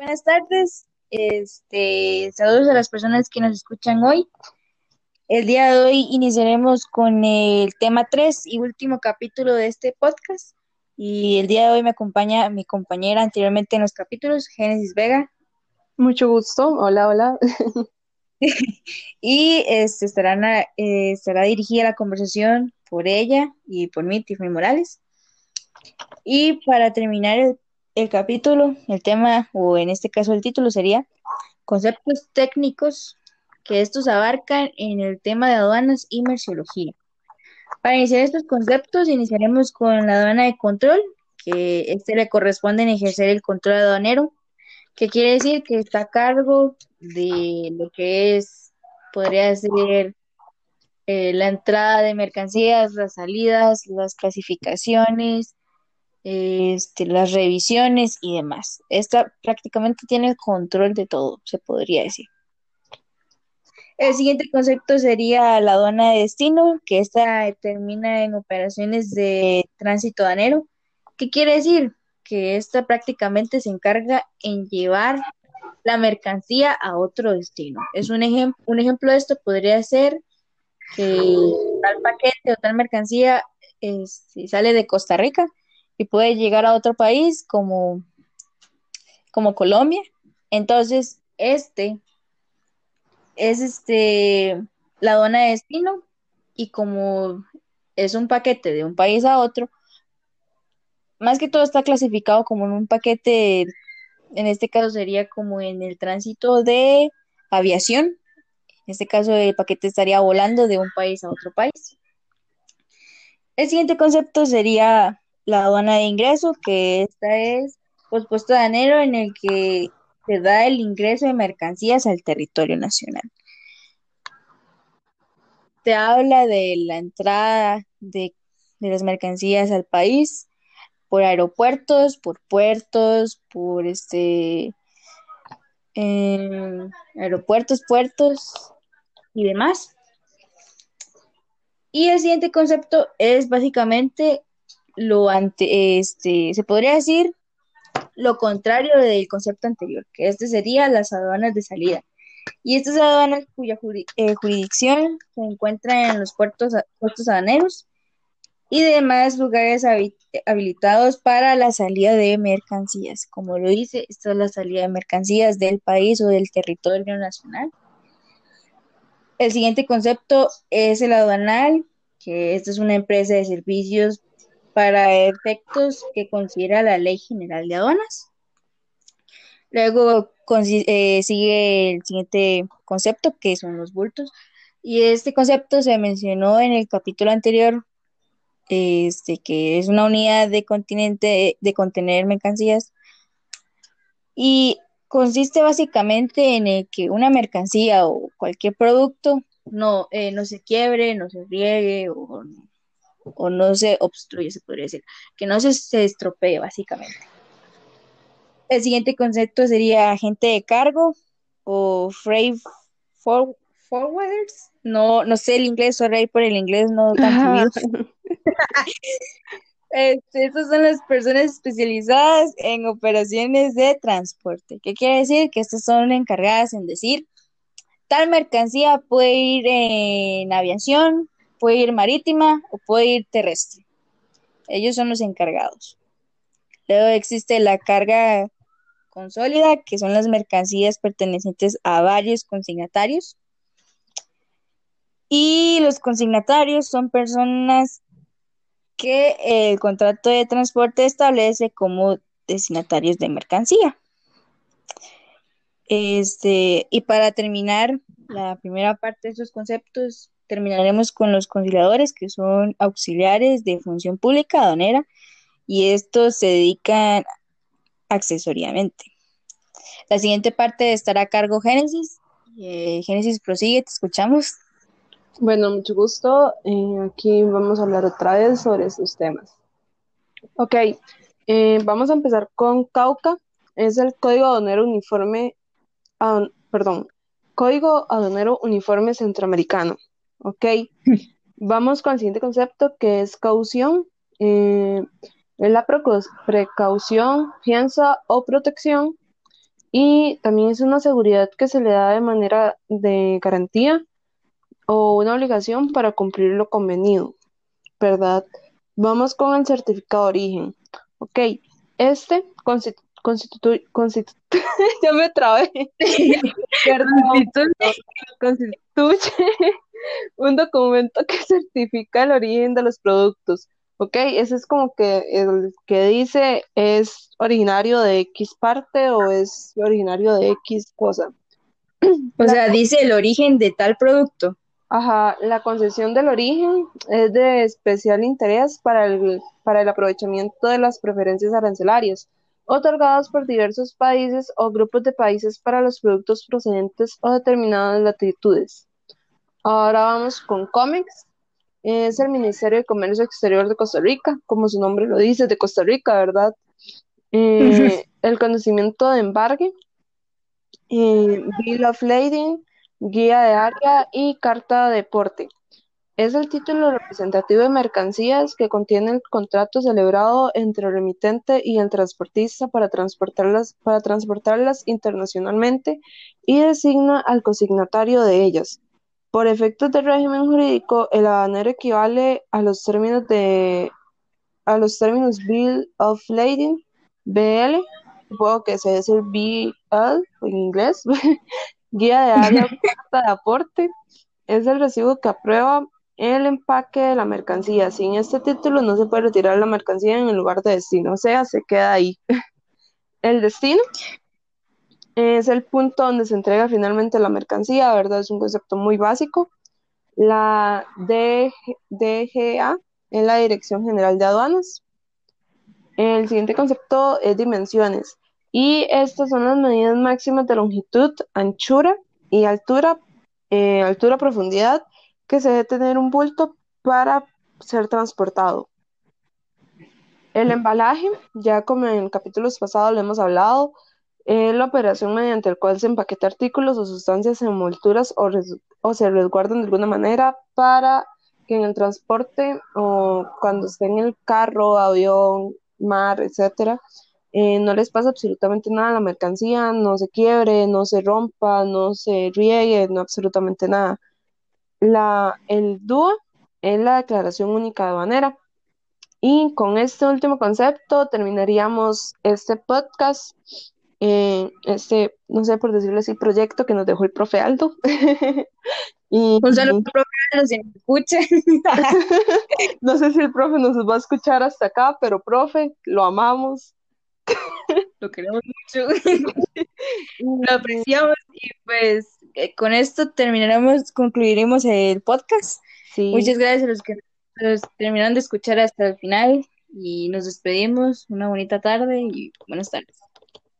Buenas tardes. Este, saludos a las personas que nos escuchan hoy. El día de hoy iniciaremos con el tema 3 y último capítulo de este podcast. Y el día de hoy me acompaña mi compañera anteriormente en los capítulos, Génesis Vega. Mucho gusto. Hola, hola. y este, estarán eh, estará dirigida la conversación por ella y por mí, Tiffany Morales. Y para terminar el, el capítulo, el tema, o en este caso el título sería conceptos técnicos que estos abarcan en el tema de aduanas y merciología. Para iniciar estos conceptos, iniciaremos con la aduana de control, que este le corresponde en ejercer el control aduanero, que quiere decir que está a cargo de lo que es, podría ser eh, la entrada de mercancías, las salidas, las clasificaciones, este, las revisiones y demás. Esta prácticamente tiene control de todo, se podría decir. El siguiente concepto sería la aduana de destino, que esta termina en operaciones de tránsito aduanero. ¿Qué quiere decir? Que esta prácticamente se encarga en llevar la mercancía a otro destino. Es un, ejemplo un ejemplo de esto podría ser que tal paquete o tal mercancía este, sale de Costa Rica y puede llegar a otro país como, como Colombia. Entonces, este es este la aduana de destino y como es un paquete de un país a otro, más que todo está clasificado como en un paquete, en este caso sería como en el tránsito de aviación. En este caso el paquete estaría volando de un país a otro país. El siguiente concepto sería la aduana de ingreso, que esta es pues puesto de enero en el que se da el ingreso de mercancías al territorio nacional. Se habla de la entrada de, las mercancías al país por aeropuertos, por puertos, por este em, aeropuertos, puertos y demás. Y el siguiente concepto es básicamente lo ante, este, se podría decir lo contrario del concepto anterior, que este sería las aduanas de salida. Y estas aduanas cuya eh, jurisdicción se encuentra en los puertos, puertos aduaneros y demás lugares habilitados para la salida de mercancías. Como lo dice, esta es la salida de mercancías del país o del territorio nacional. El siguiente concepto es el aduanal, que esta es una empresa de servicios para efectos que considera la Ley General de Aduanas. Luego eh, sigue el siguiente concepto, que son los bultos. Y este concepto se mencionó en el capítulo anterior, este, que es una unidad de continente de contener mercancías. Y consiste básicamente en que una mercancía o cualquier producto no, eh, no se quiebre, no se riegue o o no se obstruye, se podría decir, que no se, se estropee básicamente. El siguiente concepto sería agente de cargo o freight forwarders. No, no sé el inglés, sorry por el inglés no tan este, Estas son las personas especializadas en operaciones de transporte. ¿Qué quiere decir? Que estas son encargadas en decir, tal mercancía puede ir en aviación, puede ir marítima o puede ir terrestre. Ellos son los encargados. Luego existe la carga consólida, que son las mercancías pertenecientes a varios consignatarios. Y los consignatarios son personas que el contrato de transporte establece como destinatarios de mercancía. Este, y para terminar la primera parte de esos conceptos, terminaremos con los conciliadores, que son auxiliares de función pública aduanera, y estos se dedican accesoriamente. La siguiente parte estará a cargo Génesis. Eh, Génesis, prosigue, te escuchamos. Bueno, mucho gusto. Eh, aquí vamos a hablar otra vez sobre estos temas. Ok, eh, vamos a empezar con Cauca. Es el Código Aduanero Uniforme, perdón, Código Aduanero Uniforme Centroamericano. Ok, vamos con el siguiente concepto que es caución. Eh, es la precaución, fianza o protección y también es una seguridad que se le da de manera de garantía o una obligación para cumplir lo convenido, ¿verdad? Vamos con el certificado de origen. Ok, este constituye, ya me trabé, constituye un documento que certifica el origen de los productos. Ok, ese es como que el que dice es originario de X parte o es originario de X cosa. O sea, dice el origen de tal producto. Ajá, la concesión del origen es de especial interés para el, para el aprovechamiento de las preferencias arancelarias otorgadas por diversos países o grupos de países para los productos procedentes o determinadas latitudes. Ahora vamos con cómics. Es el Ministerio de Comercio Exterior de Costa Rica, como su nombre lo dice, de Costa Rica, ¿verdad? Eh, el conocimiento de embargue, eh, Bill of Lading, guía de área y carta de deporte. Es el título representativo de mercancías que contiene el contrato celebrado entre el remitente y el transportista para transportarlas, para transportarlas internacionalmente y designa al consignatario de ellas. Por efectos del régimen jurídico, el aduanero equivale a los términos de a los términos Bill of Lading, BL, supongo que se dice BL en inglés, guía de área de aporte, es el recibo que aprueba el empaque de la mercancía. Sin este título no se puede retirar la mercancía en el lugar de destino, o sea, se queda ahí. el destino es el punto donde se entrega finalmente la mercancía, ¿verdad? Es un concepto muy básico. La DGA es la Dirección General de Aduanas. El siguiente concepto es dimensiones. Y estas son las medidas máximas de longitud, anchura y altura, eh, altura, profundidad, que se debe tener un bulto para ser transportado. El embalaje, ya como en capítulos pasados lo hemos hablado, es la operación mediante la cual se empaqueta artículos o sustancias en envolturas o, se resguardan de alguna manera para que en el transporte o cuando esté en el carro, avión, mar, etcétera, eh, no les pasa absolutamente nada a la mercancía, no se quiebre, no se rompa, no se riegue, no absolutamente nada. La, el DUA es la Declaración Única de Aduanera. Y con este último concepto terminaríamos este podcast, eh, este, no sé por decirlo así, proyecto que nos dejó el profe Aldo. y, Un saludo profe Aldo, si nos escucha. no sé si el profe nos va a escuchar hasta acá, pero profe, lo amamos. Lo queremos mucho. Lo apreciamos y pues eh, con esto terminaremos, concluiremos el podcast. Muchas gracias a los que nos terminaron de escuchar hasta el final y nos despedimos. Una bonita tarde y buenas tardes.